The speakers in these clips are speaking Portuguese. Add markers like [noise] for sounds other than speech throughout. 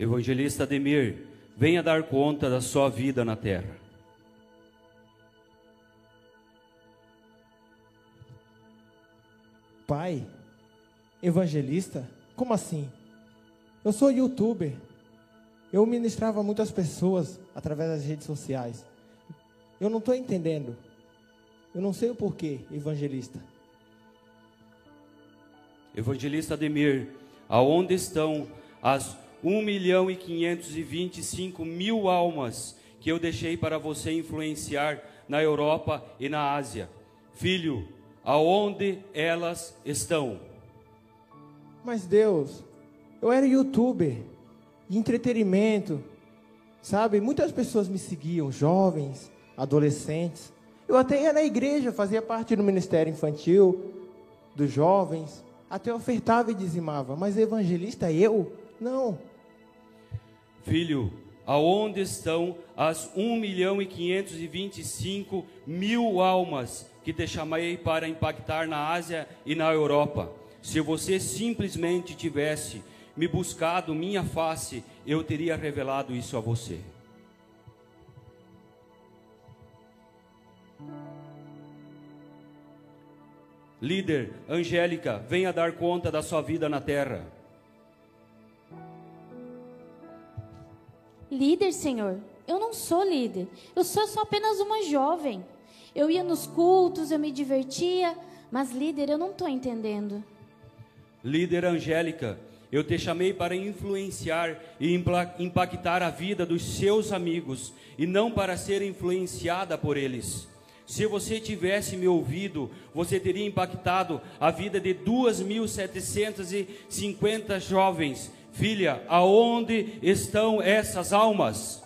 Evangelista Ademir, venha dar conta da sua vida na terra. Pai, evangelista? Como assim? Eu sou youtuber. Eu ministrava muitas pessoas através das redes sociais. Eu não estou entendendo. Eu não sei o porquê, evangelista. Evangelista Ademir, aonde estão as 1 milhão e 525 mil almas que eu deixei para você influenciar na Europa e na Ásia. Filho, aonde elas estão? Mas Deus, eu era youtuber entretenimento, sabe? Muitas pessoas me seguiam, jovens, adolescentes. Eu até ia na igreja, fazia parte do ministério infantil, dos jovens, até ofertava e dizimava. Mas evangelista eu? Não. Filho, aonde estão as 1 milhão e 525 mil almas que te chamei para impactar na Ásia e na Europa? Se você simplesmente tivesse me buscado minha face, eu teria revelado isso a você. Líder, Angélica, venha dar conta da sua vida na terra. Líder, Senhor, eu não sou líder. Eu sou só apenas uma jovem. Eu ia nos cultos, eu me divertia, mas líder, eu não estou entendendo. Líder Angélica, eu te chamei para influenciar e impactar a vida dos seus amigos e não para ser influenciada por eles. Se você tivesse me ouvido, você teria impactado a vida de 2.750 jovens Filha, aonde estão essas almas?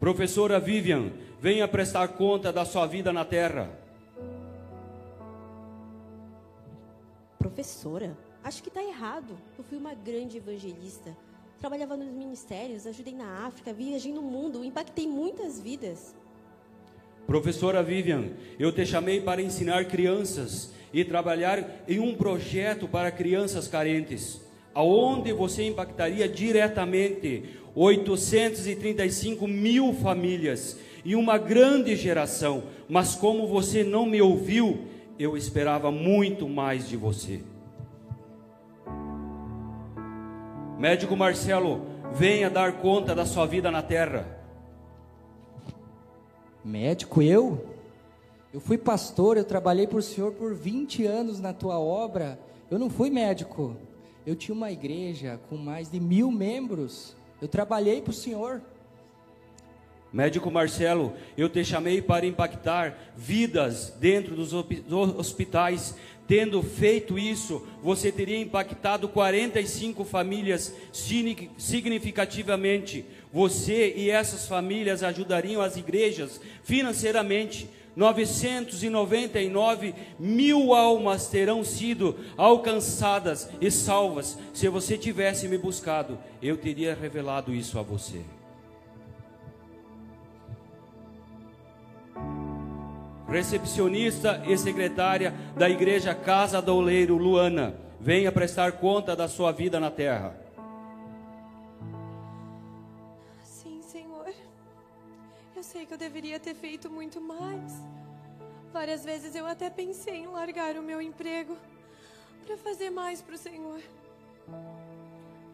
Professora Vivian, venha prestar conta da sua vida na terra. Professora, acho que está errado. Eu fui uma grande evangelista. Trabalhava nos ministérios, ajudei na África, viajei no mundo, impactei muitas vidas. Professora Vivian, eu te chamei para ensinar crianças e trabalhar em um projeto para crianças carentes, aonde você impactaria diretamente 835 mil famílias e uma grande geração. Mas como você não me ouviu, eu esperava muito mais de você. Médico Marcelo, venha dar conta da sua vida na terra. Médico eu? Eu fui pastor, eu trabalhei por Senhor por 20 anos na tua obra. Eu não fui médico. Eu tinha uma igreja com mais de mil membros. Eu trabalhei para o Senhor. Médico Marcelo, eu te chamei para impactar vidas dentro dos hospitais. Tendo feito isso, você teria impactado 45 famílias significativamente. Você e essas famílias ajudariam as igrejas financeiramente. 999 mil almas terão sido alcançadas e salvas. Se você tivesse me buscado, eu teria revelado isso a você. Recepcionista e secretária da igreja Casa do Oleiro, Luana, venha prestar conta da sua vida na terra. Que eu deveria ter feito muito mais. Várias vezes eu até pensei em largar o meu emprego para fazer mais para o Senhor.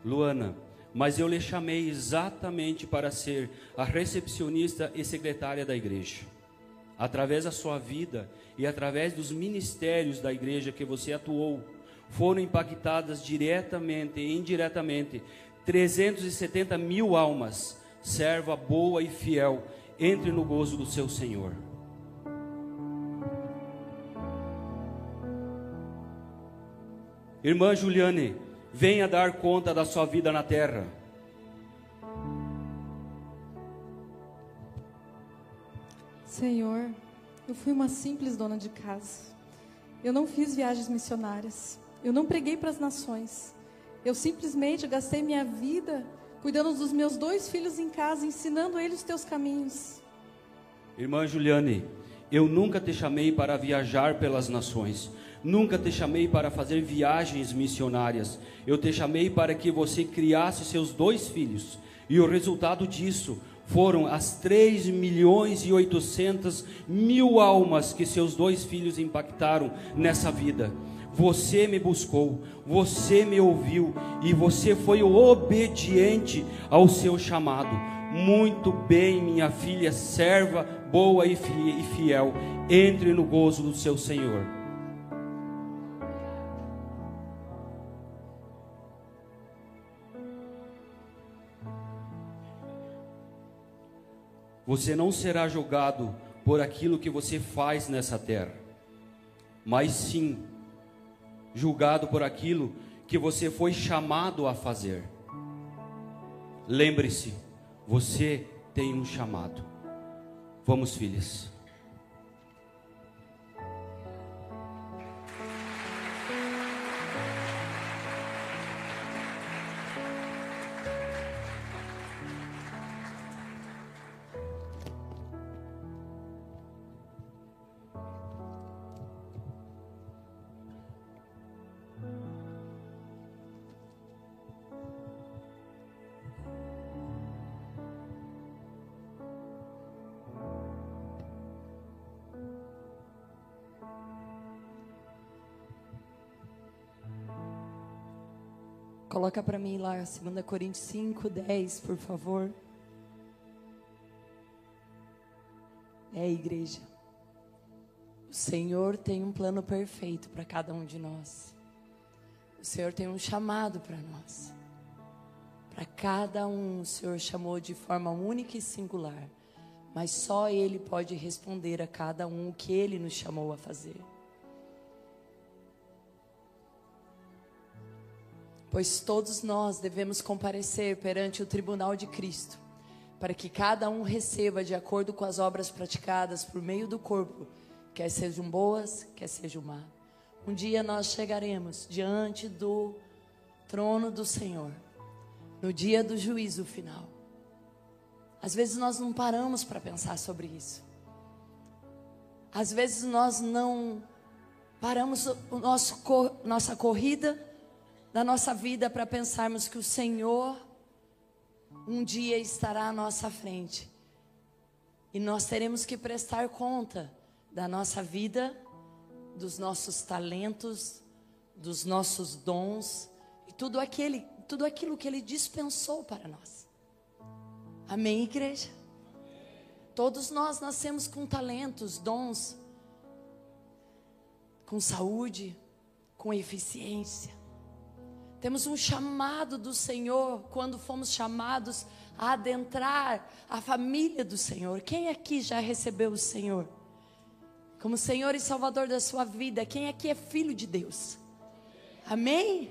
Luana, mas eu lhe chamei exatamente para ser a recepcionista e secretária da igreja. Através da sua vida e através dos ministérios da igreja que você atuou, foram impactadas diretamente e indiretamente 370 mil almas, serva boa e fiel, entre no gozo do seu Senhor. Irmã Juliane, venha dar conta da sua vida na terra. Senhor, eu fui uma simples dona de casa. Eu não fiz viagens missionárias. Eu não preguei para as nações. Eu simplesmente gastei minha vida cuidando dos meus dois filhos em casa, ensinando eles os teus caminhos. Irmã Juliane, Eu nunca te chamei para viajar pelas nações. Nunca te chamei para fazer viagens missionárias. Eu te chamei para que você criasse seus dois filhos. E o resultado disso foram as 3 milhões e 800 mil almas que seus dois filhos impactaram nessa vida. Você me buscou, você me ouviu e você foi obediente ao seu chamado. Muito bem, minha filha, serva boa e fiel, entre no gozo do seu Senhor. Você não será julgado por aquilo que você faz nessa terra, mas sim julgado por aquilo que você foi chamado a fazer. Lembre-se, você tem um chamado. Vamos, filhas. Coloca para mim lá 2 Coríntios 5, 10, por favor. É, igreja. O Senhor tem um plano perfeito para cada um de nós. O Senhor tem um chamado para nós. Para cada um, o Senhor chamou de forma única e singular. Mas só Ele pode responder a cada um o que Ele nos chamou a fazer. Pois todos nós devemos comparecer perante o tribunal de Cristo, para que cada um receba de acordo com as obras praticadas por meio do corpo, quer sejam boas, quer sejam má. Um dia nós chegaremos diante do trono do Senhor, no dia do juízo final. Às vezes nós não paramos para pensar sobre isso. Às vezes nós não paramos nosso, nossa corrida da nossa vida para pensarmos que o Senhor um dia estará à nossa frente. E nós teremos que prestar conta da nossa vida, dos nossos talentos, dos nossos dons e tudo aquele, tudo aquilo que ele dispensou para nós. Amém, igreja. Todos nós nascemos com talentos, dons, com saúde, com eficiência. Temos um chamado do Senhor quando fomos chamados a adentrar a família do Senhor. Quem aqui já recebeu o Senhor como Senhor e Salvador da sua vida? Quem aqui é filho de Deus? Amém?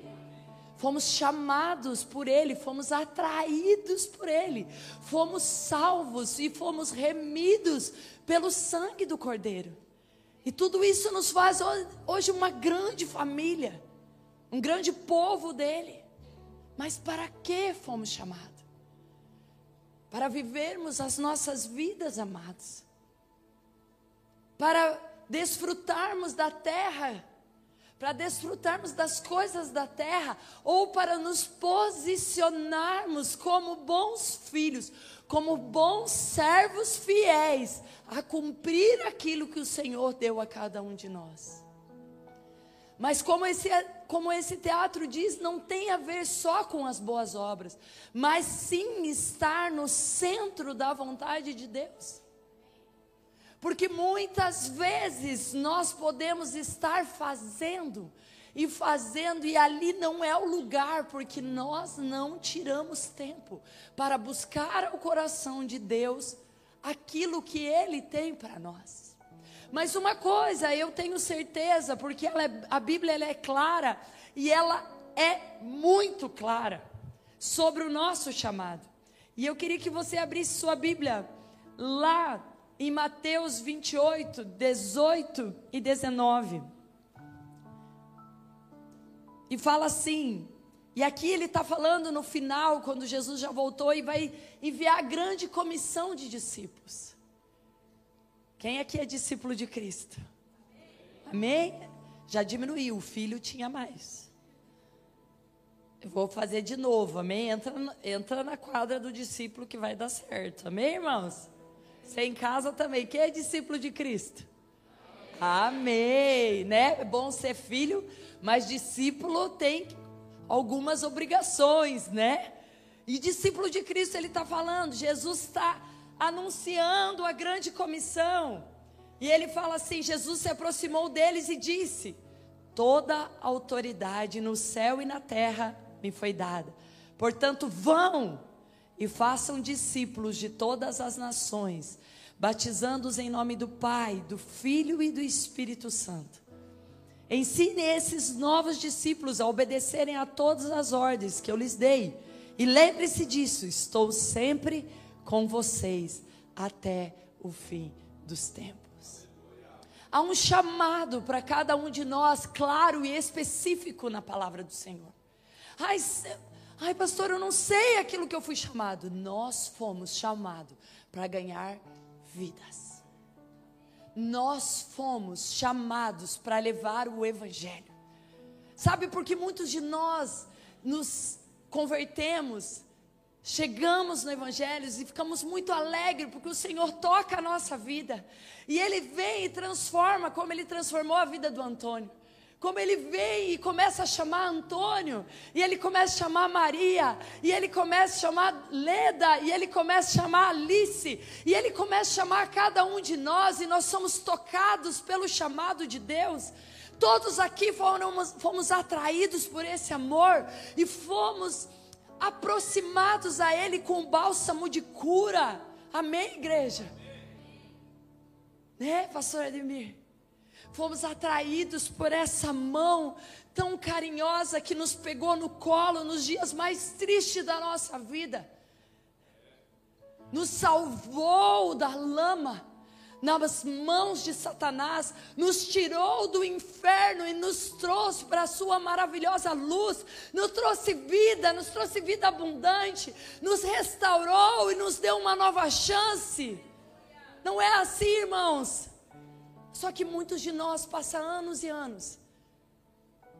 Fomos chamados por Ele, fomos atraídos por Ele, fomos salvos e fomos remidos pelo sangue do Cordeiro. E tudo isso nos faz hoje uma grande família um grande povo dele. Mas para que fomos chamados? Para vivermos as nossas vidas, amados. Para desfrutarmos da terra, para desfrutarmos das coisas da terra, ou para nos posicionarmos como bons filhos, como bons servos fiéis, a cumprir aquilo que o Senhor deu a cada um de nós. Mas como esse, como esse teatro diz, não tem a ver só com as boas obras, mas sim estar no centro da vontade de Deus. Porque muitas vezes nós podemos estar fazendo e fazendo, e ali não é o lugar, porque nós não tiramos tempo para buscar o coração de Deus aquilo que Ele tem para nós. Mas uma coisa eu tenho certeza, porque é, a Bíblia é clara e ela é muito clara sobre o nosso chamado. E eu queria que você abrisse sua Bíblia lá em Mateus 28, 18 e 19. E fala assim, e aqui ele está falando no final, quando Jesus já voltou e vai enviar a grande comissão de discípulos Quem aqui é discípulo de Cristo? Amém? Já diminuiu, o filho tinha mais. Eu vou fazer de novo, amém? Entra, entra na quadra do discípulo que vai dar certo, amém, irmãos? Você em casa também, quem é discípulo de Cristo? Amém, né? É bom ser filho, mas discípulo tem algumas obrigações, né? E discípulo de Cristo, ele está falando, Jesus está anunciando a grande comissão. E ele fala assim: Jesus se aproximou deles e disse: Toda autoridade no céu e na terra me foi dada. Portanto, vão e façam discípulos de todas as nações, batizando-os em nome do Pai, do Filho e do Espírito Santo. Ensine esses novos discípulos a obedecerem a todas as ordens que eu lhes dei. E lembre-se disso, estou sempre com vocês até o fim dos tempos. Há um chamado para cada um de nós, claro e específico na palavra do Senhor. Ai, ai, pastor, eu não sei aquilo que eu fui chamado. Nós fomos chamados para ganhar vidas. Nós fomos chamados para levar o Evangelho. Sabe por que muitos de nós nos convertemos, chegamos no Evangelho e ficamos muito alegres porque o Senhor toca a nossa vida. E Ele vem e transforma como Ele transformou a vida do Antônio como ele vem e começa a chamar Antônio, e ele começa a chamar Maria, e ele começa a chamar Leda, e ele começa a chamar Alice, e ele começa a chamar cada um de nós, e nós somos tocados pelo chamado de Deus. Todos aqui fomos, fomos atraídos por esse amor e fomos aproximados a Ele com bálsamo de cura. Amém, igreja? Né, pastor Ademir? fomos atraídos por essa mão tão carinhosa que nos pegou no colo nos dias mais tristes da nossa vida, nos salvou da lama nas mãos de Satanás, nos tirou do inferno e nos trouxe para a sua maravilhosa luz, nos trouxe vida, nos trouxe vida abundante, nos restaurou e nos deu uma nova chance. Não é assim, irmãos? Só que muitos de nós passam anos e anos.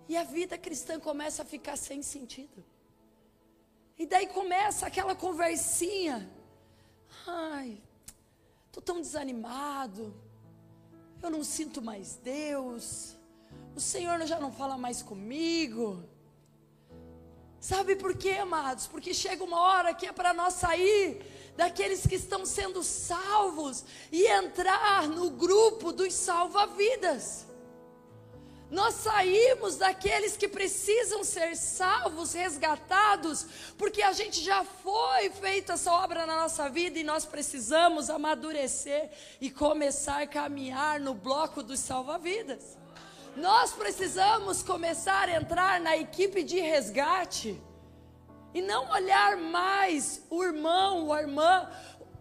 E a vida cristã começa a ficar sem sentido. E daí começa aquela conversinha. Ai, desanimado. Eu não sinto mais Deus. O Senhor já não fala mais comigo. Sabe por quê, amados? Porque chega uma hora que é para nós sair daqueles que estão sendo salvos e entrar no grupo dos salva-vidas. Nós saímos daqueles que precisam ser salvos, resgatados, porque a gente já foi feita essa obra na nossa vida e nós precisamos amadurecer e começar a caminhar no bloco dos salva-vidas. Nós precisamos começar a entrar na equipe de resgate. E não olhar mais o irmão, a irmã,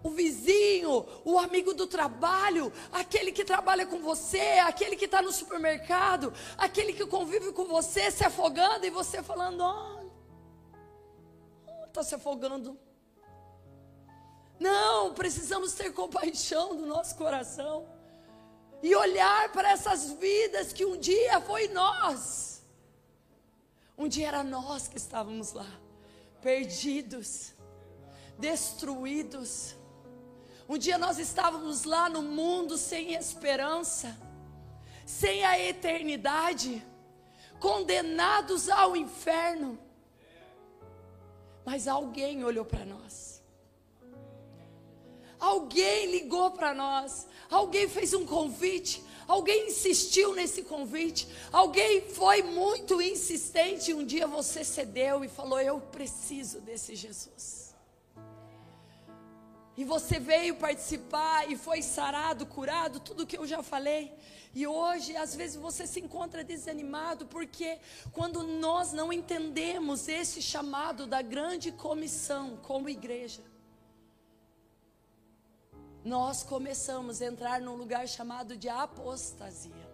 o vizinho, o amigo do trabalho, aquele que trabalha com você, aquele que está no supermercado, aquele que convive com você, se afogando e você falando: oh, está se afogando. Não, precisamos ter compaixão do nosso coração e olhar para essas vidas que um dia foi nós, um dia era nós que estávamos lá perdidos, destruídos. Um dia nós estávamos lá no mundo sem esperança, sem a eternidade, condenados ao inferno. Mas alguém olhou para nós. Alguém ligou para nós. Alguém fez um convite. Alguém insistiu nesse convite, alguém foi muito insistente. Um dia você cedeu e falou: Eu preciso desse Jesus. E você veio participar e foi sarado, curado, tudo que eu já falei. E hoje, às vezes, você se encontra desanimado, porque quando nós não entendemos esse chamado da grande comissão como igreja, nós começamos a entrar num lugar chamado de apostasia,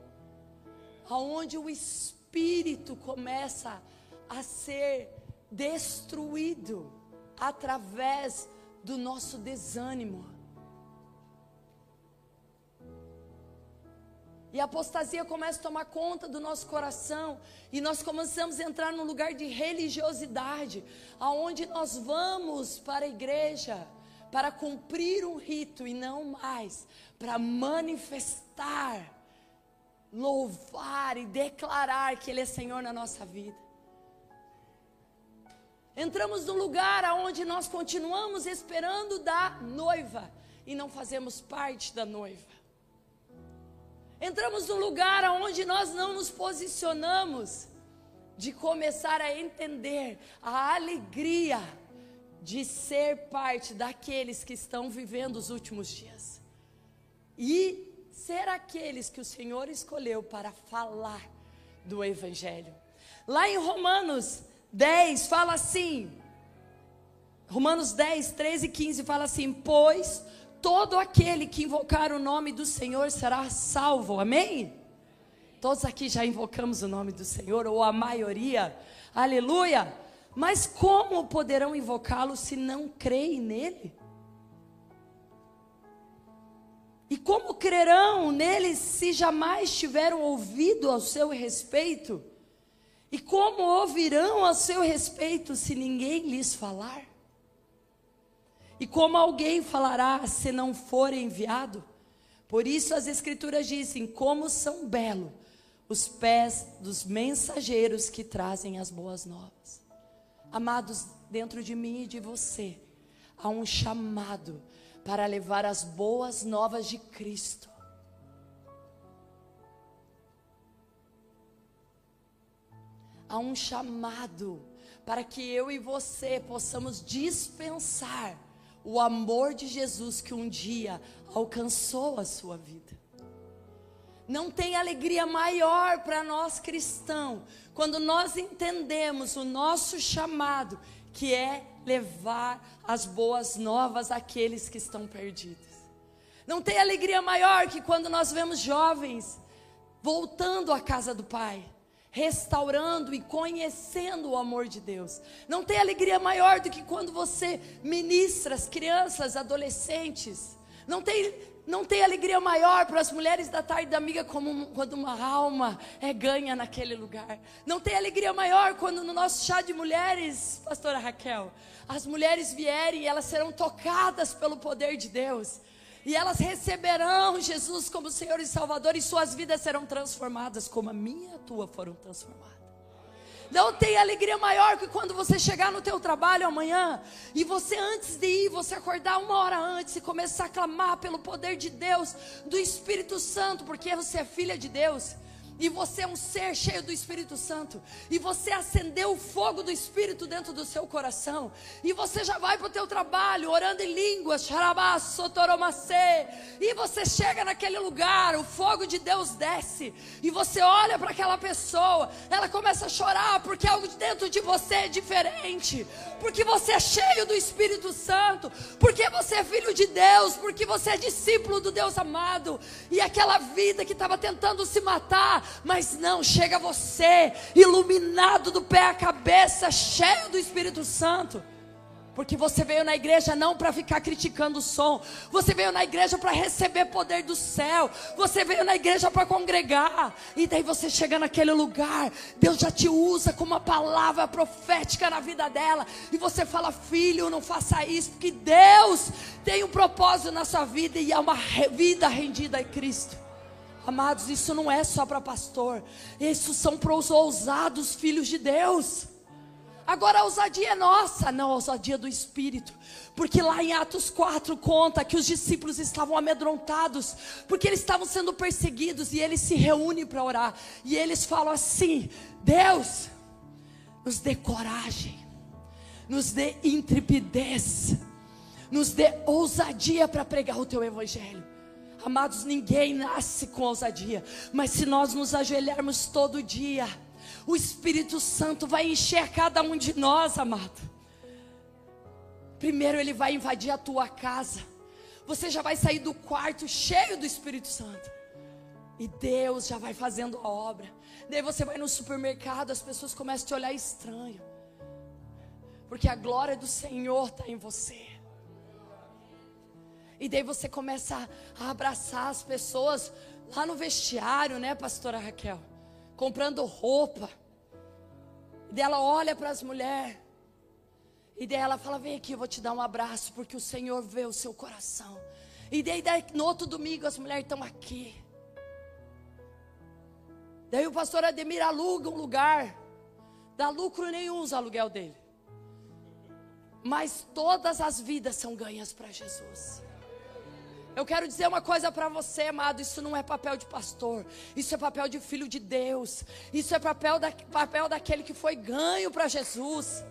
aonde o espírito começa a ser destruído através do nosso desânimo. E a apostasia começa a tomar conta do nosso coração. E nós começamos a entrar num lugar de religiosidade, aonde nós vamos para a igreja para cumprir um rito e não mais para manifestar, louvar e declarar que Ele é Senhor na nossa vida. Entramos num lugar aonde nós continuamos esperando da noiva e não fazemos parte da noiva. Entramos num lugar onde nós não nos posicionamos de começar a entender a alegria de ser parte daqueles que estão vivendo os últimos dias e ser aqueles que o Senhor escolheu para falar do Evangelho. Lá em Romanos 10 fala assim, Romanos 10, 13 e 15 fala assim: Pois todo aquele que invocar o nome do Senhor será salvo. Amém? Todos aqui já invocamos o nome do Senhor, ou a maioria. Aleluia! Mas como poderão invocá-lo se não creem nele? E como crerão nele se jamais tiveram ouvido ao seu respeito? E como ouvirão ao seu respeito se ninguém lhes falar? E como alguém falará se não for enviado? Por isso as Escrituras dizem: como são belos os pés dos mensageiros que trazem as boas novas. Amados, dentro de mim e de você, há um chamado para levar as boas novas de Cristo. Há um chamado para que eu e você possamos dispensar o amor de Jesus que um dia alcançou a sua vida. Não tem alegria maior para nós cristãos quando nós entendemos o nosso chamado, que é levar as boas novas àqueles que estão perdidos. Não tem alegria maior que quando nós vemos jovens voltando à casa do Pai restaurando e conhecendo o amor de Deus. Não tem alegria maior do que quando você ministra as crianças, adolescentes. Não tem, não tem alegria maior para as mulheres da tarde da amiga como quando uma alma é ganha naquele lugar. Não tem alegria maior quando no nosso chá de mulheres, pastora Raquel, as mulheres vierem e elas serão tocadas pelo poder de Deus. E elas receberão Jesus como Senhor e Salvador e suas vidas serão transformadas como a minha e a tua foram transformadas. Não tem alegria maior que quando você chegar no teu trabalho amanhã e você antes de ir, você acordar uma hora antes e começar a clamar pelo poder de Deus, do Espírito Santo, porque você é filha de Deus e você é um ser cheio do Espírito Santo, e você acendeu o fogo do Espírito dentro do seu coração, e você já vai para o teu trabalho orando em línguas, e você chega naquele lugar, o fogo de Deus desce, e você olha para aquela pessoa, ela começa a chorar porque algo dentro de você é diferente, porque você é cheio do Espírito Santo, porque você é filho de Deus, porque você é discípulo do Deus amado, e aquela vida que estava tentando se matar, mas não, chega você, iluminado do pé à cabeça, cheio do Espírito Santo. Porque você veio na igreja não para ficar criticando o som, você veio na igreja para receber poder do céu, você veio na igreja para congregar, e daí você chega naquele lugar, Deus já te usa como uma palavra profética na vida dela, e você fala, filho, não faça isso, porque Deus tem um propósito na sua vida e é uma vida rendida a Cristo. Amados, isso não é só para pastor, isso são para os ousados filhos de Deus. Agora a ousadia é nossa, não a ousadia do Espírito. Porque lá em Atos 4 conta que os discípulos estavam amedrontados, porque eles estavam sendo perseguidos e eles se reúnem para orar. E eles falam assim: Deus, nos dê coragem, nos dê intrepidez, nos dê ousadia para pregar o teu evangelho. Amados, ninguém nasce com ousadia, mas se nós nos ajoelharmos todo dia, o Espírito Santo vai encher cada um de nós, amado. Primeiro ele vai invadir a tua casa. Você já vai sair do quarto cheio do Espírito Santo. E Deus já vai fazendo a obra. Daí você vai no supermercado, as pessoas começam a te olhar estranho. Porque a glória do Senhor está em você. E daí você começa a abraçar as pessoas lá no vestiário, né, pastora Raquel? Comprando roupa. E daí ela olha para as mulheres. E daí ela fala: Vem aqui, eu vou te dar um abraço, porque o Senhor vê o seu coração. E daí, daí no outro domingo as mulheres estão aqui. Daí o pastor Ademir aluga um lugar. Dá lucro nenhum os aluguel dele. Mas todas as vidas são ganhas para Jesus. Eu quero dizer uma coisa para você, amado: isso não é papel de pastor, isso é papel de filho de Deus, isso é papel, da, papel daquele que foi ganho para Jesus.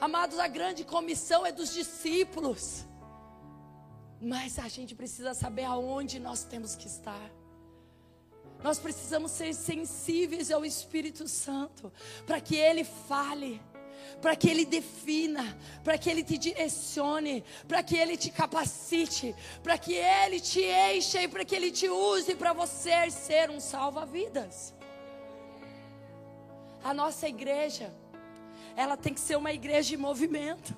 Amados, a grande comissão é dos discípulos, mas a gente precisa saber aonde nós temos que estar. Nós precisamos ser sensíveis ao Espírito Santo, para que Ele fale para que Ele defina, para que Ele te direcione, para que Ele te capacite, para que Ele te encha e para que Ele te use para você ser um salva-vidas. A nossa igreja, ela tem que ser uma igreja de movimento,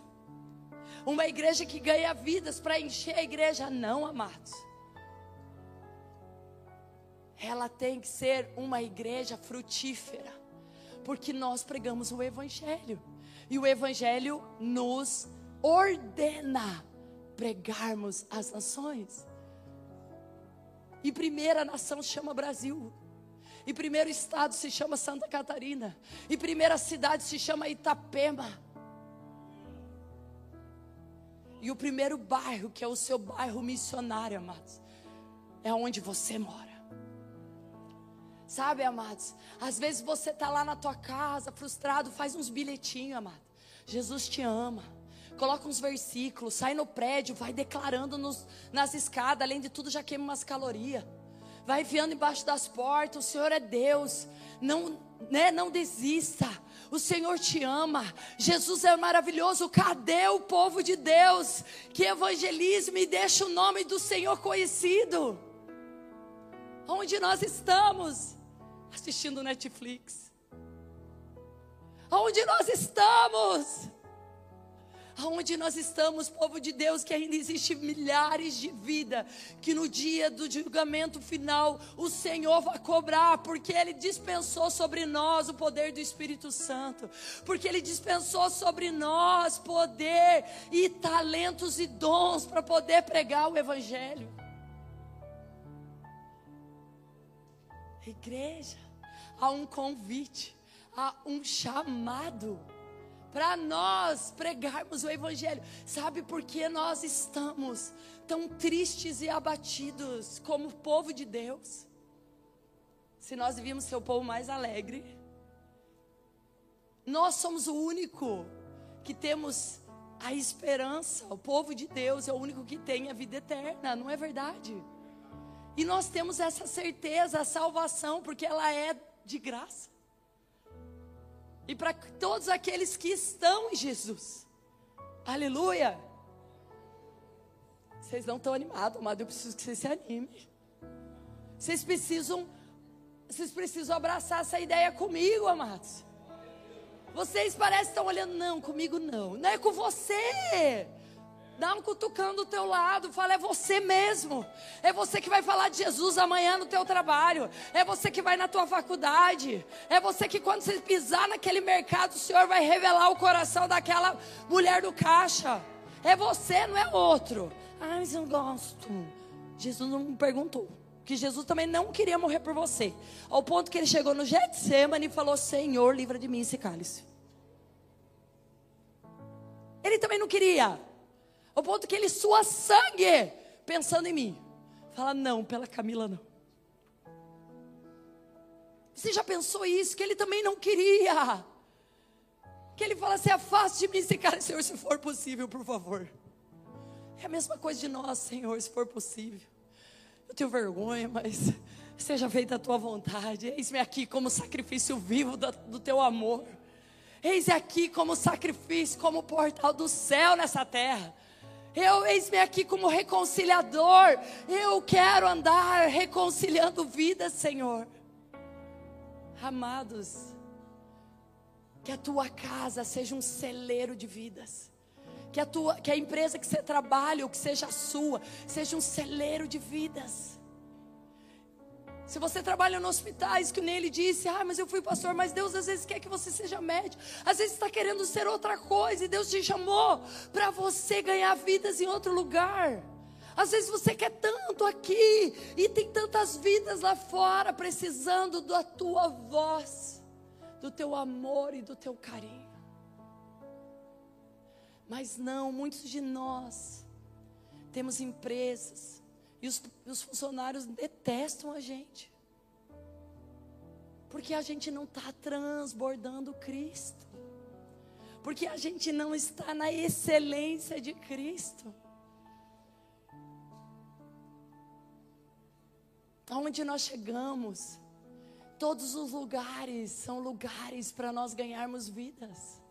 uma igreja que ganha vidas para encher a igreja, não, amados. Ela tem que ser uma igreja frutífera, porque nós pregamos o Evangelho. E o Evangelho nos ordena pregarmos as nações. E primeira nação chama Brasil. E primeiro estado se chama Santa Catarina. E primeira cidade se chama Itapema. E o primeiro bairro, que é o seu bairro missionário, amados, é onde você mora. Sabe, amados? Às vezes você está lá na tua casa, frustrado, faz uns bilhetinhos, amado. Jesus te ama. Coloca uns versículos, sai no prédio, vai declarando nos, nas escadas, além de tudo já queima umas calorias. Vai enfiando embaixo das portas, o Senhor é Deus. Não, né, não desista. O Senhor te ama. Jesus é maravilhoso. Cadê o povo de Deus que evangelize e deixa o nome do Senhor conhecido? Onde nós estamos? Assistindo Netflix? Aonde nós estamos? Aonde nós estamos, povo de Deus, que ainda existe milhares de vidas, que no dia do julgamento final o Senhor vai cobrar, porque Ele dispensou sobre nós o poder do Espírito Santo, porque Ele dispensou sobre nós poder e talentos e dons para poder pregar o Evangelho. Igreja, há um convite, há um chamado para nós pregarmos o Evangelho. Sabe por que nós estamos tão tristes e abatidos como povo de Deus? Se nós devíamos ser o povo mais alegre, nós somos o único que temos a esperança. O povo de Deus é o único que tem a vida eterna, não é verdade? E nós temos essa certeza, a salvação, porque ela é de graça. E para todos aqueles que estão em Jesus. Aleluia. Vocês não estão animados, amado. Eu preciso que vocês se animem. Vocês precisam, vocês precisam abraçar essa ideia comigo, amados. Vocês parecem estar olhando, não, comigo não. Não é com você. Dá um cutucão do teu lado, fala, é você mesmo. É você que vai falar de Jesus amanhã no teu trabalho. É você que vai na tua faculdade. É você que quando você pisar naquele mercado, o Senhor vai revelar o coração daquela mulher do caixa. É você, não é outro. Ah, mas eu gosto. Jesus não perguntou. Que Jesus também não queria morrer por você. Ao ponto que ele chegou no Getsemane e falou: Senhor, livra de mim esse cálice. Ele também não queria. Ao ponto que ele sua sangue pensando em mim. Fala, não, pela Camila não. Você já pensou isso? Que ele também não queria. Que ele fala assim: afaste de mim cara, Senhor, se for possível, por favor. É a mesma coisa de nós, Senhor, se for possível. Eu tenho vergonha, mas [laughs] seja feita a tua vontade. Eis-me aqui como sacrifício vivo do teu amor. Eis aqui como sacrifício, como portal do céu nessa terra. Eu eis-me aqui como reconciliador. Eu quero andar reconciliando vidas, Senhor. Amados, que a tua casa seja um celeiro de vidas. Que a, tua, que a empresa que você trabalha, ou que seja a sua, seja um celeiro de vidas. Se você trabalha no hospitais, que nem ele disse, ah, mas eu fui pastor, mas Deus às vezes quer que você seja médico. Às vezes está querendo ser outra coisa e Deus te chamou para você ganhar vidas em outro lugar. Às vezes você quer tanto aqui e tem tantas vidas lá fora precisando da tua voz, do teu amor e do teu carinho. Mas não, muitos de nós temos empresas, e os, os funcionários detestam a gente. Porque a gente não está transbordando Cristo. Porque a gente não está na excelência de Cristo. Aonde nós chegamos, todos os lugares são lugares para nós ganharmos vidas.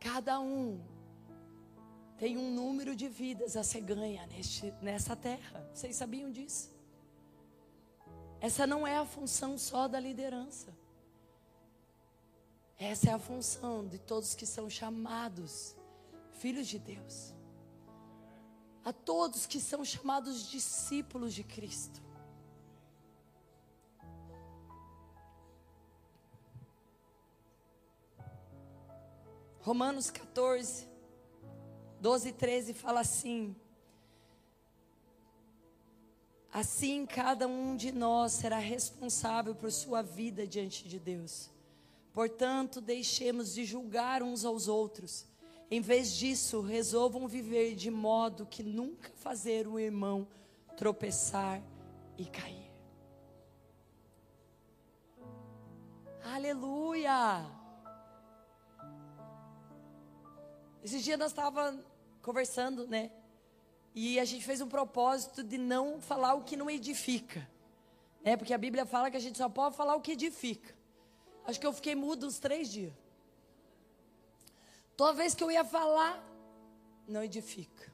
Cada um tem um número de vidas a ser ganha neste, nessa terra. Vocês sabiam disso? Essa não é a função só da liderança. Essa é a função de todos que são chamados filhos de Deus. A todos que são chamados discípulos de Cristo. Romanos 14, 12 e 13 fala assim: Assim cada um de nós será responsável por sua vida diante de Deus. Portanto, deixemos de julgar uns aos outros. Em vez disso, resolvam viver de modo que nunca fazer o irmão tropeçar e cair. Aleluia! Esses dias nós estávamos conversando, né? E a gente fez um propósito de não falar o que não edifica. Né? Porque a Bíblia fala que a gente só pode falar o que edifica. Acho que eu fiquei mudo uns três dias. Toda vez que eu ia falar, não edifica.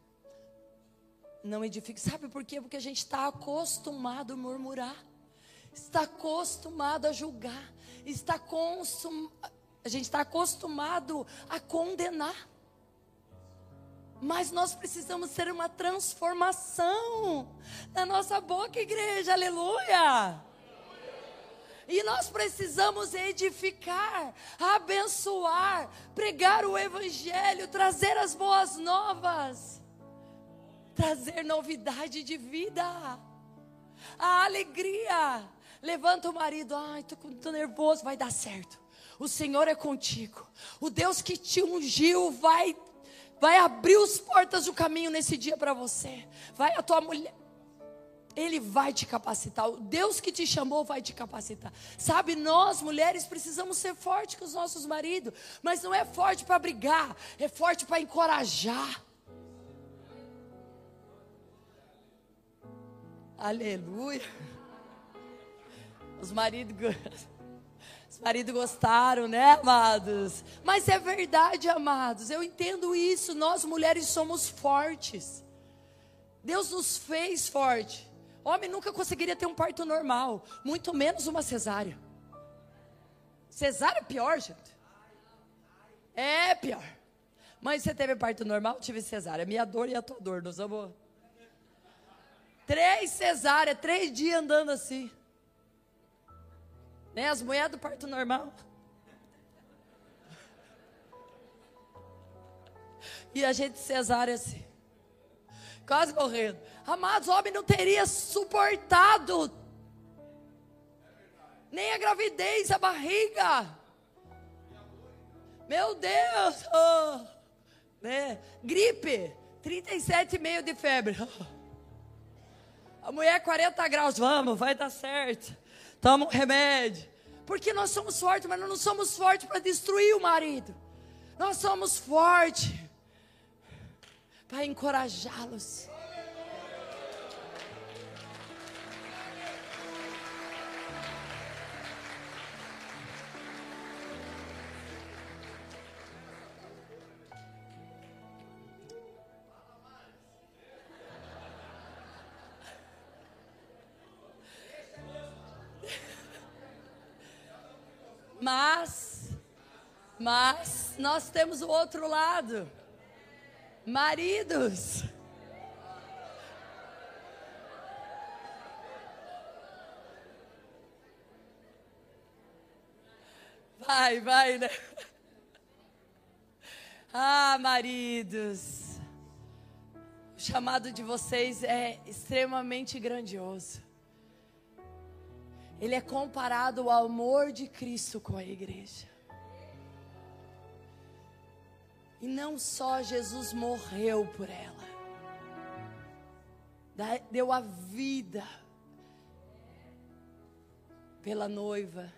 Não edifica. Sabe por quê? Porque a gente está acostumado a murmurar. Está acostumado a julgar. Está consum... A gente está acostumado a condenar. Mas nós precisamos ter uma transformação na nossa boca, igreja, aleluia. E nós precisamos edificar, abençoar, pregar o Evangelho, trazer as boas novas, trazer novidade de vida, a alegria. Levanta o marido, ai, estou nervoso, vai dar certo. O Senhor é contigo. O Deus que te ungiu vai vai abrir as portas do caminho nesse dia para você. Vai a tua mulher. Ele vai te capacitar. O Deus que te chamou vai te capacitar. Sabe, nós mulheres precisamos ser fortes com os nossos maridos, mas não é forte para brigar, é forte para encorajar. Aleluia. Os maridos os maridos gostaram, né, amados? Mas é verdade, amados. Eu entendo isso. Nós mulheres somos fortes. Deus nos fez forte. Homem nunca conseguiria ter um parto normal, muito menos uma cesárea. Cesárea é pior, gente. É pior. Mas você teve parto normal? Tive cesárea. Minha dor e a tua dor, nós vamos. Três cesáreas, três dias andando assim. Né? As mulheres do parto normal. E a gente cesárea assim. Quase morrendo. Amados, o homem não teria suportado. Nem a gravidez, a barriga. Meu Deus. Oh. Né? Gripe. 37,5 de febre. [laughs] A mulher 40 graus, vamos, vai dar certo toma um remédio. Porque nós somos fortes, mas nós não somos fortes para destruir o marido. Nós somos fortes para encorajá-los. Mas, mas nós temos o outro lado. Maridos. Vai, vai, né? Ah, maridos. O chamado de vocês é extremamente grandioso. Ele é comparado ao amor de Cristo com a igreja. E não só Jesus morreu por ela, deu a vida pela noiva.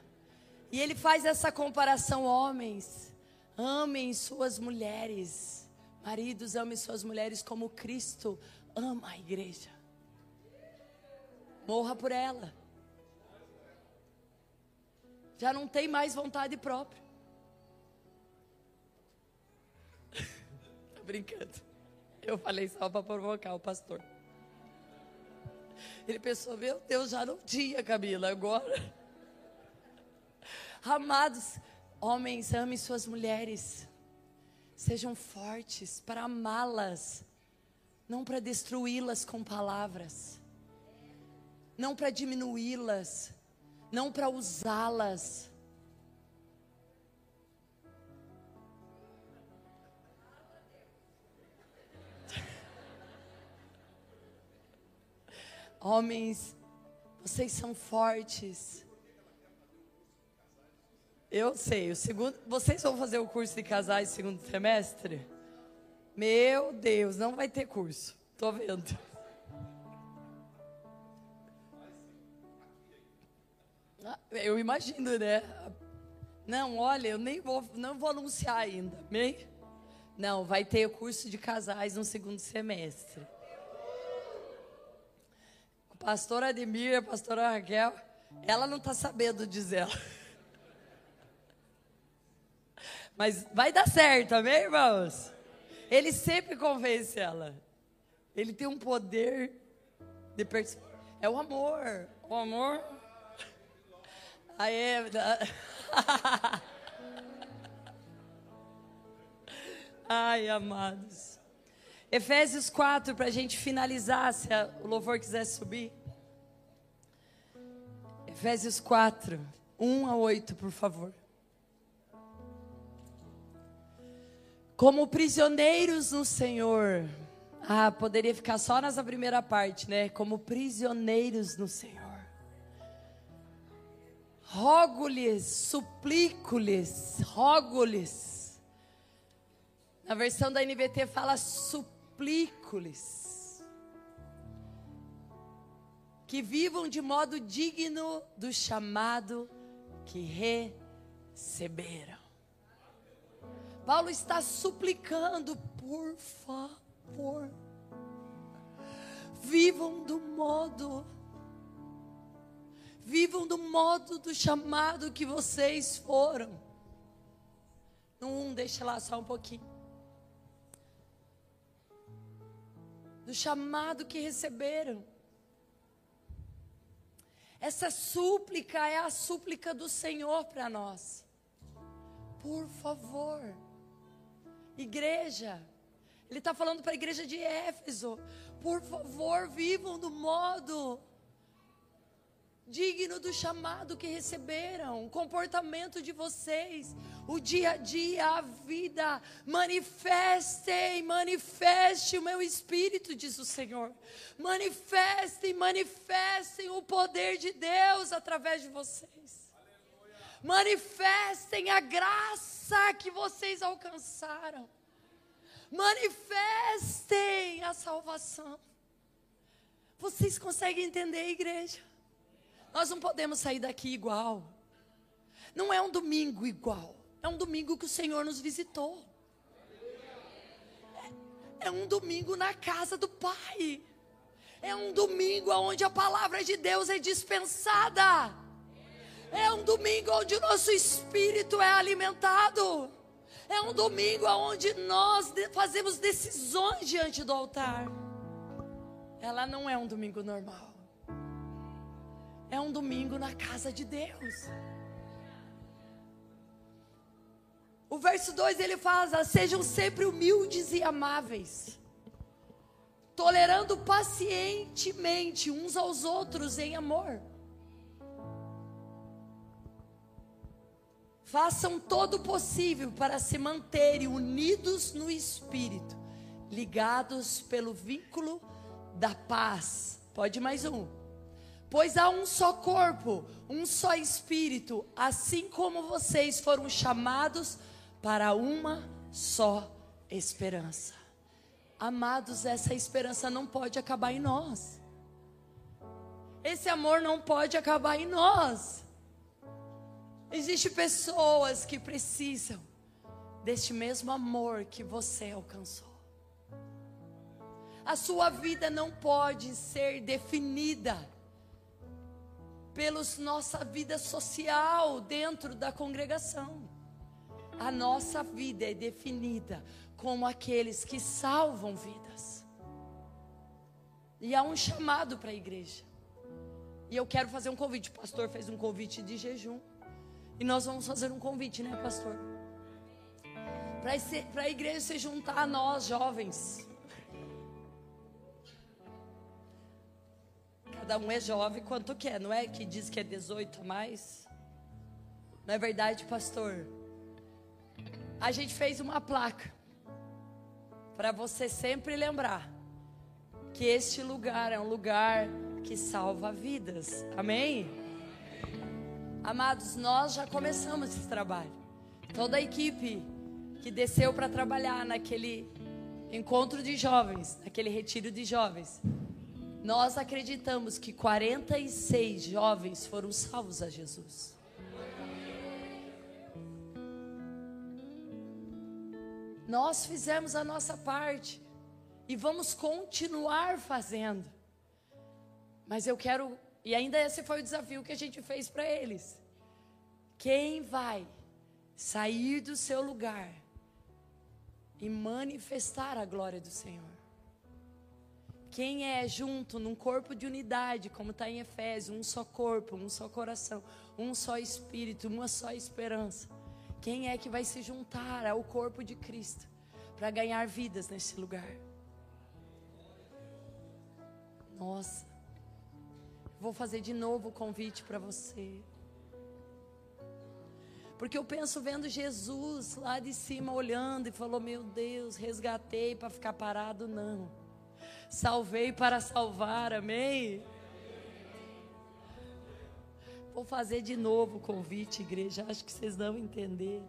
E ele faz essa comparação, homens, amem suas mulheres. Maridos, amem suas mulheres como Cristo ama a igreja. Morra por ela. Já não tem mais vontade própria. Tô brincando. Eu falei só para provocar o pastor. Ele pensou, meu Deus, já não tinha, Camila, agora. Amados, homens, amem suas mulheres. Sejam fortes para amá-las, não para destruí-las com palavras, não para diminuí-las, não para usá-las. [laughs] Homens, vocês são fortes. Eu sei, o segundo, vocês vão fazer o curso de casais segundo semestre? Meu Deus, não vai ter curso. Tô vendo. Eu imagino, né? Não, olha, eu nem vou, não vou anunciar ainda, amém? Não, vai ter curso de casais no segundo semestre. O pastor Ademir, a pastora Raquel, ela não está sabendo dizer. [laughs] Mas vai dar certo, amém, irmãos? Ele sempre convence ela. Ele tem um poder de pers... É o amor. O amor. [laughs] Ai, amados. Efésios 4, para a gente finalizar, se o louvor quiser subir. Efésios 4, 1 a 8, por favor. Como prisioneiros no Senhor. Ah, poderia ficar só nessa primeira parte, né? Como prisioneiros no Senhor. Rogo-lhes, suplico-lhes, rogo-lhes. Na versão da NVT fala suplico-lhes. Que vivam de modo digno do chamado que receberam. Paulo está suplicando, por favor, vivam do modo, vivam do modo do chamado que vocês foram. No um, deixa lá só um pouquinho. Do chamado que receberam. Essa súplica é a súplica do Senhor para nós. Por favor. Igreja, ele está falando para a igreja de Éfeso: por favor, vivam do modo digno do chamado que receberam, o comportamento de vocês, o dia a dia, a vida. Manifestem, manifeste o meu espírito, diz o Senhor. Manifestem, manifestem o poder de Deus através de vocês manifestem a graça que vocês alcançaram, manifestem a salvação. Vocês conseguem entender, igreja? Nós não podemos sair daqui igual. Não é um domingo igual. É um domingo que o Senhor nos visitou. É, é um domingo na casa do Pai. É um domingo onde a palavra de Deus é dispensada. É um domingo onde o nosso espírito é alimentado. É um domingo onde nós fazemos decisões diante do altar. Ela não é um domingo normal. É um domingo na casa de Deus. O verso 2 ele fala: Sejam sempre humildes e amáveis, tolerando pacientemente uns aos outros em amor façam todo o possível para se manterem unidos no espírito, ligados pelo vínculo da paz. Pode mais um. Pois há um só corpo, um só espírito, assim como vocês foram chamados para uma só esperança. Amados, essa esperança não pode acabar em nós. Esse amor não pode acabar em nós. Existem pessoas que precisam deste mesmo amor que você alcançou. A sua vida não pode ser definida pelos nossa vida social dentro da congregação. A nossa vida é definida como aqueles que salvam vidas. E há um chamado para a igreja. E eu quero fazer um convite. O pastor fez um convite de jejum. E nós vamos fazer um convite, né, pastor? Para a igreja se juntar a nós, jovens. Cada um é jovem quanto quer, não é? Que diz que é 18 a mais. Não é verdade, pastor? A gente fez uma placa para você sempre lembrar que este lugar é um lugar que salva vidas. Amém? Amados, nós já começamos esse trabalho. Toda a equipe que desceu para trabalhar naquele encontro de jovens, naquele retiro de jovens, nós acreditamos que 46 jovens foram salvos a Jesus. Nós fizemos a nossa parte e vamos continuar fazendo. Mas eu quero, e ainda esse foi o desafio que a gente fez para eles. Quem vai sair do seu lugar e manifestar a glória do Senhor? Quem é junto num corpo de unidade, como está em Efésios, um só corpo, um só coração, um só espírito, uma só esperança. Quem é que vai se juntar ao corpo de Cristo para ganhar vidas nesse lugar? Nossa. Vou fazer de novo o convite para você. Porque eu penso vendo Jesus lá de cima olhando e falou: Meu Deus, resgatei para ficar parado, não. Salvei para salvar, amém? Vou fazer de novo o convite, igreja. Acho que vocês não entenderam.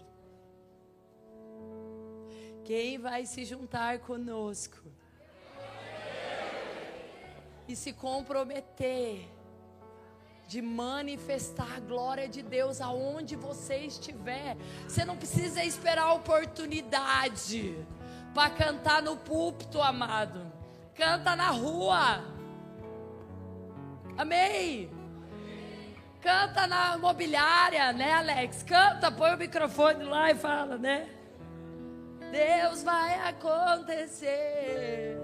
Quem vai se juntar conosco e se comprometer de manifestar a glória de Deus aonde você estiver. Você não precisa esperar a oportunidade para cantar no púlpito, amado. Canta na rua. Amém. Canta na imobiliária, né, Alex? Canta, põe o microfone lá e fala, né? Deus vai acontecer.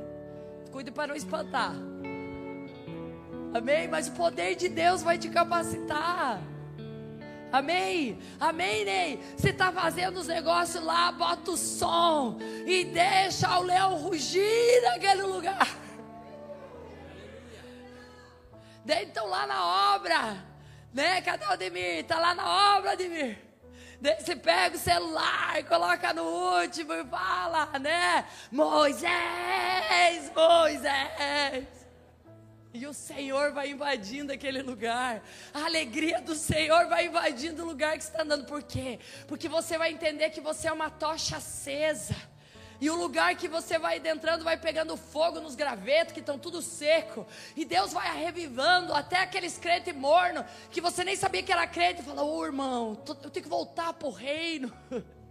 Cuide para não espantar. Amém? Mas o poder de Deus vai te capacitar. Amém? Amém, Ney? Você está fazendo os negócios lá, bota o som e deixa o leão rugir naquele lugar. Então lá na obra, né? Cadê o Ademir? Tá lá na obra, Ademir. Daí você pega o celular, coloca no último e fala, né? Moisés, Moisés. E o Senhor vai invadindo aquele lugar. A alegria do Senhor vai invadindo o lugar que você está andando. Por quê? Porque você vai entender que você é uma tocha acesa. E o lugar que você vai adentrando vai pegando fogo nos gravetos que estão tudo seco. E Deus vai revivando até aqueles crentes morno que você nem sabia que era crente. E fala, ô oh, irmão, eu tenho que voltar para o reino. [laughs]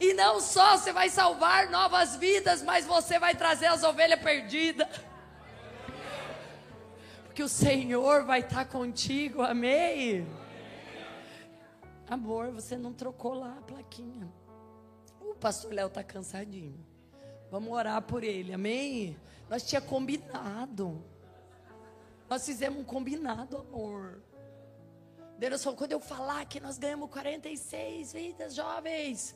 E não só você vai salvar novas vidas, mas você vai trazer as ovelhas perdidas porque o Senhor vai estar contigo, amém? Amor, você não trocou lá a plaquinha. O pastor Léo está cansadinho. Vamos orar por ele, amém? Nós tinha combinado. Nós fizemos um combinado, amor. Deus falou, quando eu falar que nós ganhamos 46 vidas jovens,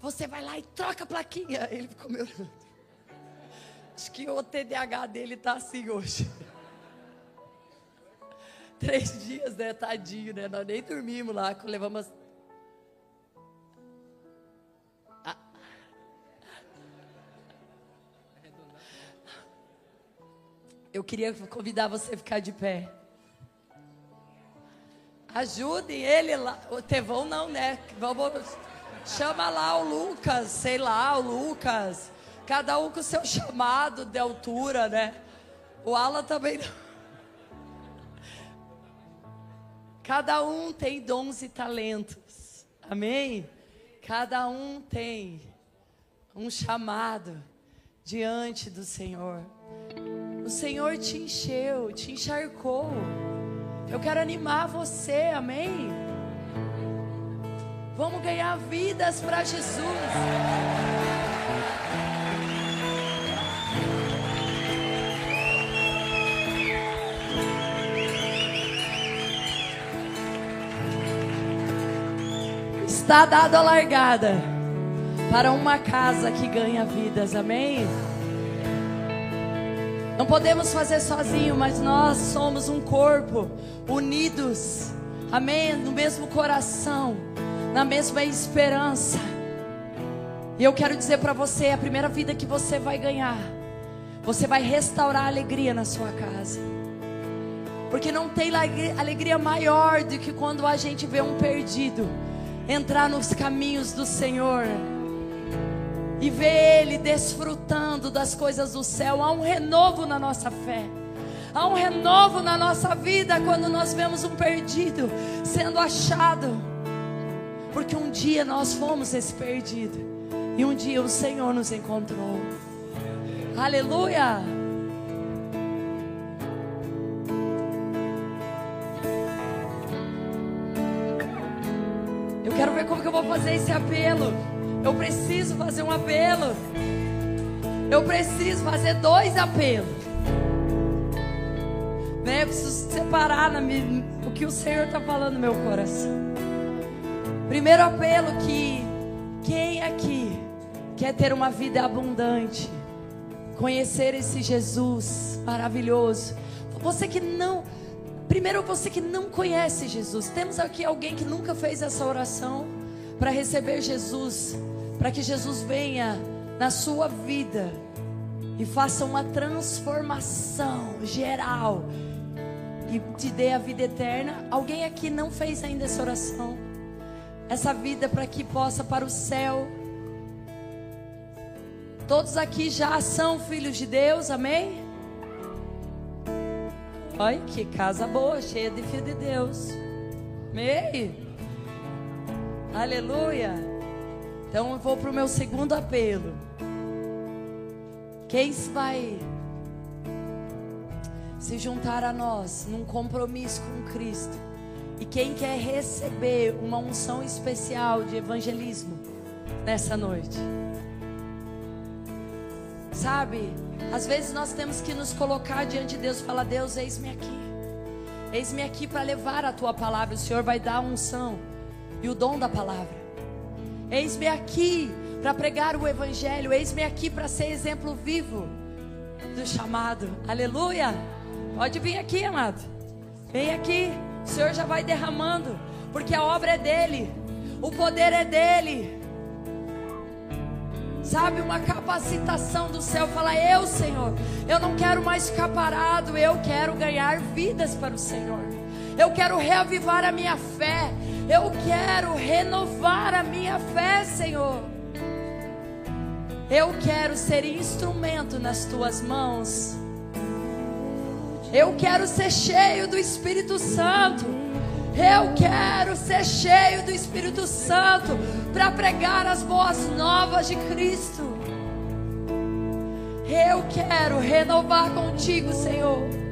você vai lá e troca a plaquinha. Ele ficou me olhando. Acho que o TDAH dele está assim hoje. [laughs] Três dias, né? Tadinho, né? Nós nem dormimos lá, levamos. Ah. Eu queria convidar você a ficar de pé. Ajudem ele lá. O Tevão não, né? Vamos. Chama lá o Lucas, sei lá, o Lucas. Cada um com o seu [laughs] chamado de altura, né? O Ala também não. Cada um tem dons e talentos. Amém? Cada um tem um chamado diante do Senhor. O Senhor te encheu, te encharcou. Eu quero animar você, amém? Vamos ganhar vidas para Jesus. Está dado a largada para uma casa que ganha vidas, amém? Não podemos fazer sozinho, mas nós somos um corpo, unidos, amém? No mesmo coração, na mesma esperança. E eu quero dizer para você: a primeira vida que você vai ganhar, você vai restaurar a alegria na sua casa. Porque não tem alegria maior do que quando a gente vê um perdido entrar nos caminhos do Senhor e ver Ele desfrutando das coisas do céu. Há um renovo na nossa fé. Há um renovo na nossa vida quando nós vemos um perdido sendo achado. Porque um dia nós fomos esse perdido. E um dia o Senhor nos encontrou. Aleluia! Vou fazer esse apelo. Eu preciso fazer um apelo. Eu preciso fazer dois apelos. Né? Eu preciso separar na minha, o que o Senhor está falando no meu coração. Primeiro apelo que quem aqui quer ter uma vida abundante, conhecer esse Jesus maravilhoso. Você que não, primeiro você que não conhece Jesus. Temos aqui alguém que nunca fez essa oração para receber Jesus, para que Jesus venha na sua vida e faça uma transformação geral e te dê a vida eterna. Alguém aqui não fez ainda essa oração? Essa vida para que possa para o céu. Todos aqui já são filhos de Deus, amém? Olha que casa boa, cheia de filho de Deus. Amém? Aleluia. Então eu vou para o meu segundo apelo. Quem vai se juntar a nós num compromisso com Cristo? E quem quer receber uma unção especial de evangelismo nessa noite? Sabe, às vezes nós temos que nos colocar diante de Deus e falar: Deus, eis-me aqui. Eis-me aqui para levar a tua palavra. O Senhor vai dar unção e o dom da palavra. Eis-me aqui para pregar o evangelho. Eis-me aqui para ser exemplo vivo do chamado. Aleluia. Pode vir aqui, amado. Vem aqui. O Senhor já vai derramando, porque a obra é dele, o poder é dele. Sabe, uma capacitação do céu, fala: Eu, Senhor, eu não quero mais ficar parado, eu quero ganhar vidas para o Senhor. Eu quero reavivar a minha fé, eu quero renovar a minha fé, Senhor. Eu quero ser instrumento nas tuas mãos. Eu quero ser cheio do Espírito Santo. Eu quero ser cheio do Espírito Santo para pregar as boas novas de Cristo. Eu quero renovar contigo, Senhor.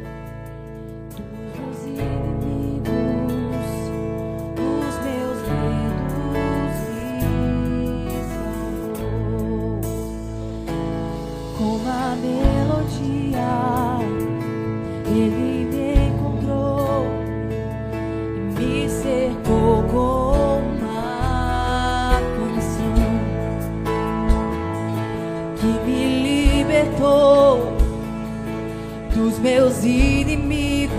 Meus inimigos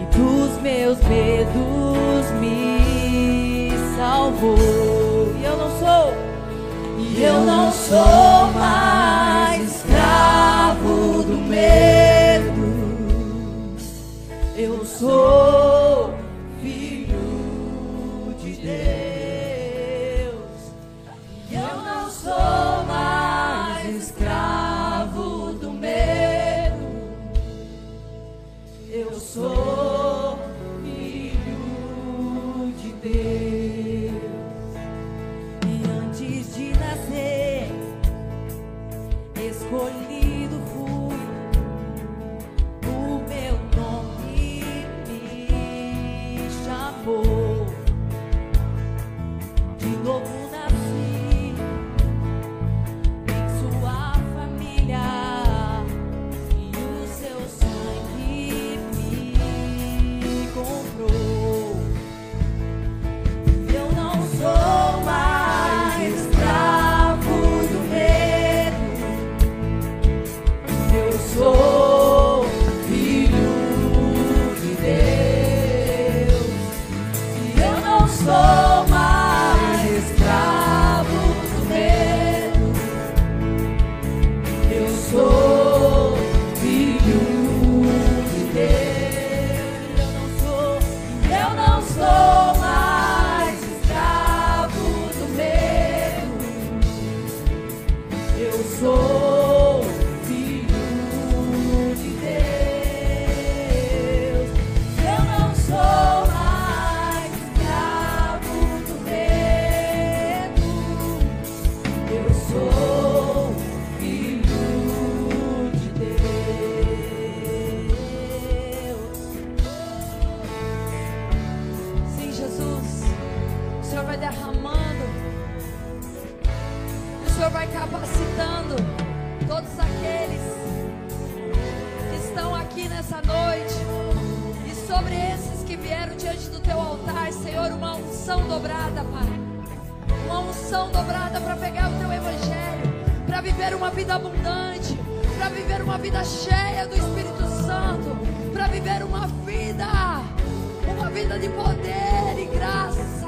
e dos meus medos me salvou. E eu não sou, e eu não sou vai derramando, o Senhor vai capacitando todos aqueles que estão aqui nessa noite e sobre esses que vieram diante do teu altar, Senhor, uma unção dobrada, Pai. Uma unção dobrada para pegar o teu evangelho, para viver uma vida abundante, para viver uma vida cheia do Espírito Santo, para viver uma vida, uma vida de poder e graça.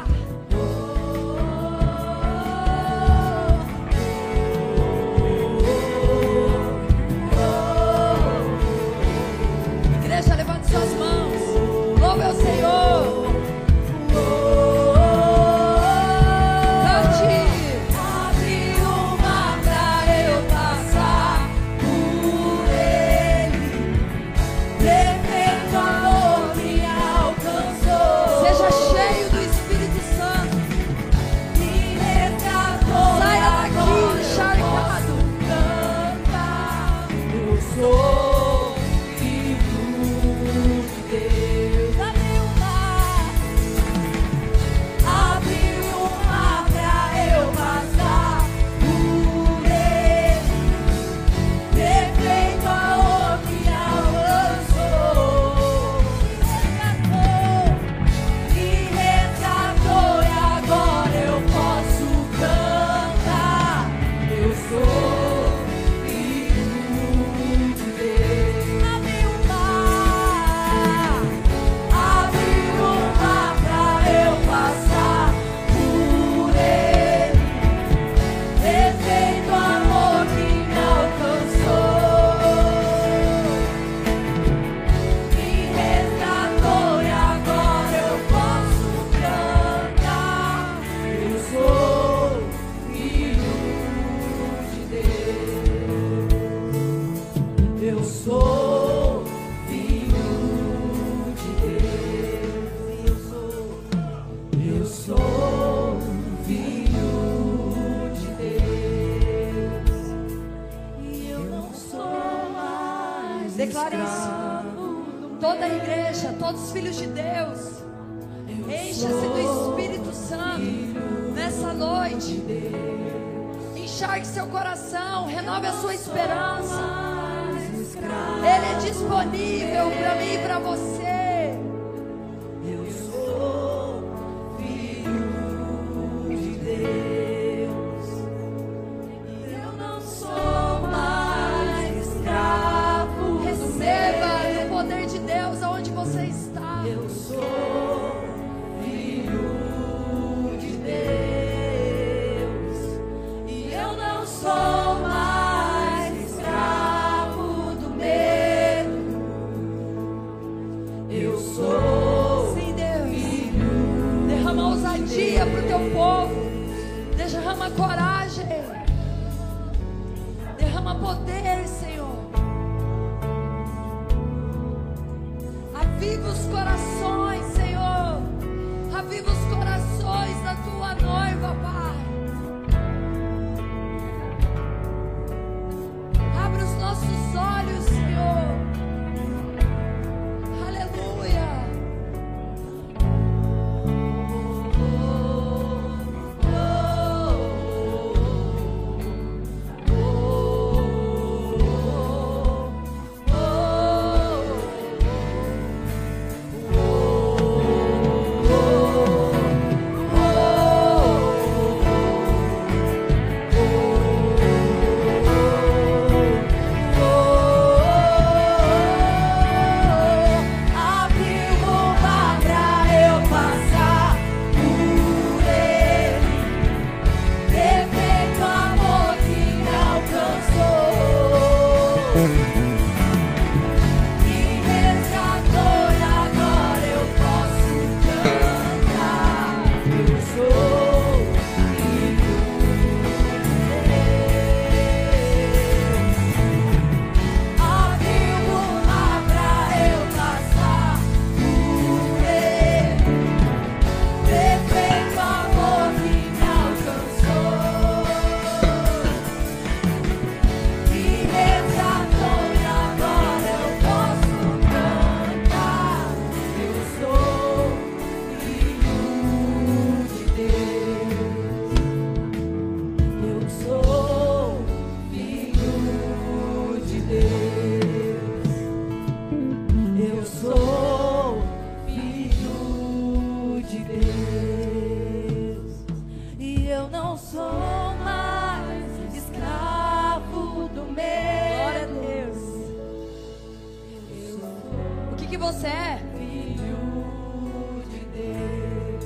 Que, que você é? Filho de Deus.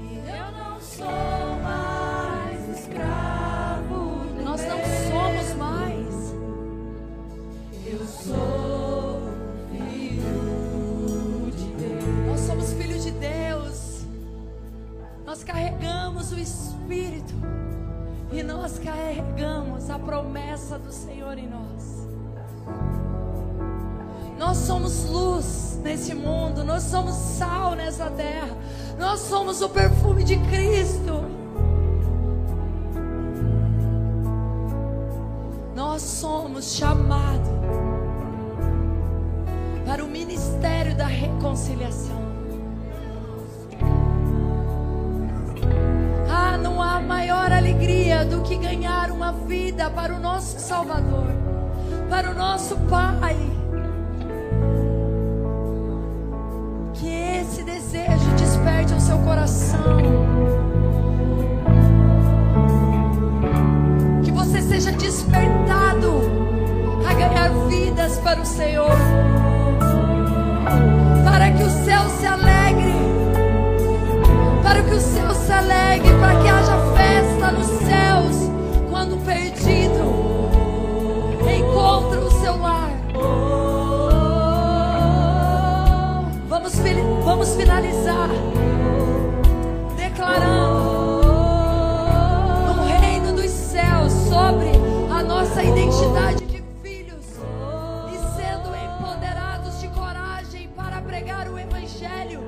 E eu não sou mais escravo Nós não somos mais. Eu sou filho de Deus. Nós somos filhos de Deus. Nós carregamos o Espírito. E nós carregamos a promessa do Senhor em nós. Nós somos luz nesse mundo. Nós somos sal nessa terra. Nós somos o perfume de Cristo. Nós somos chamados para o ministério da reconciliação. Ah, não há maior alegria do que ganhar uma vida para o nosso Salvador, para o nosso Pai. Coração. Que você seja despertado a ganhar vidas para o Senhor. Para que o céu se alegre. Para que o céu se alegre. Para que haja festa nos céus. Quando o perdido encontra o seu lar. Vamos, vamos finalizar pregar o evangelho.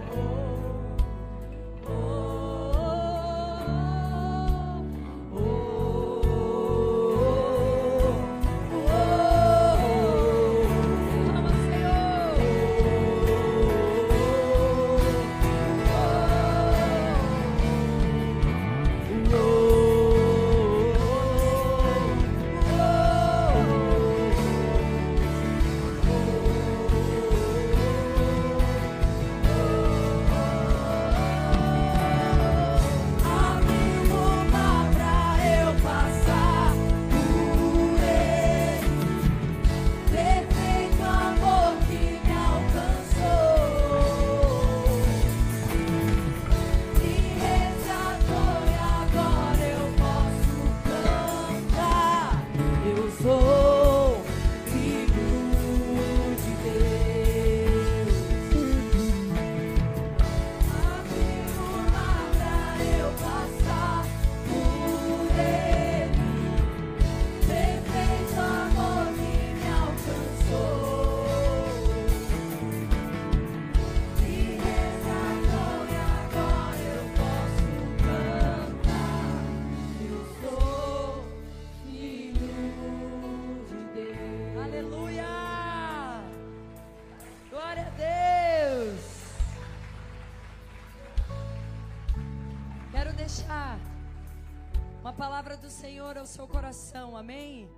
Do Senhor ao seu coração, amém?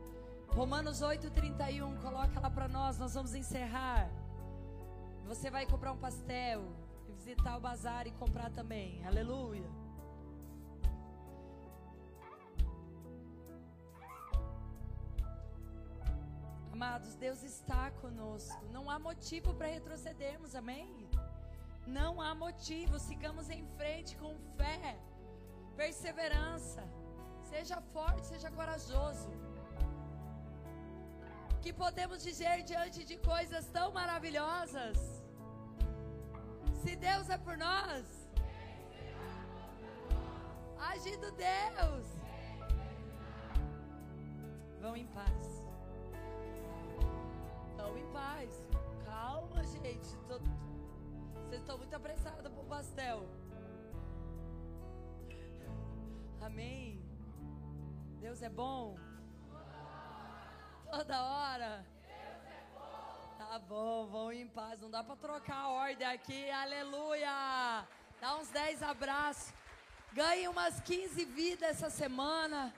Romanos 8,31, coloca lá para nós, nós vamos encerrar. Você vai comprar um pastel, e visitar o bazar e comprar também, aleluia. Amados, Deus está conosco. Não há motivo para retrocedermos, amém? Não há motivo. Sigamos em frente com fé, perseverança. Seja forte, seja corajoso. Que podemos dizer diante de coisas tão maravilhosas? Se Deus é por nós, agindo Deus. Vão em paz. Vão em paz. Calma, gente. Tô- Vocês estão muito apressados pro pastel. Amém. Deus é bom. Toda hora. Tá bom, vão em paz. Não dá pra trocar a ordem aqui. Aleluia. Dá uns 10 abraços. Ganhe umas 15 vidas essa semana.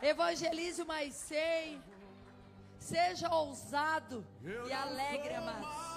Evangelize mais 100. Seja ousado e alegre, amados.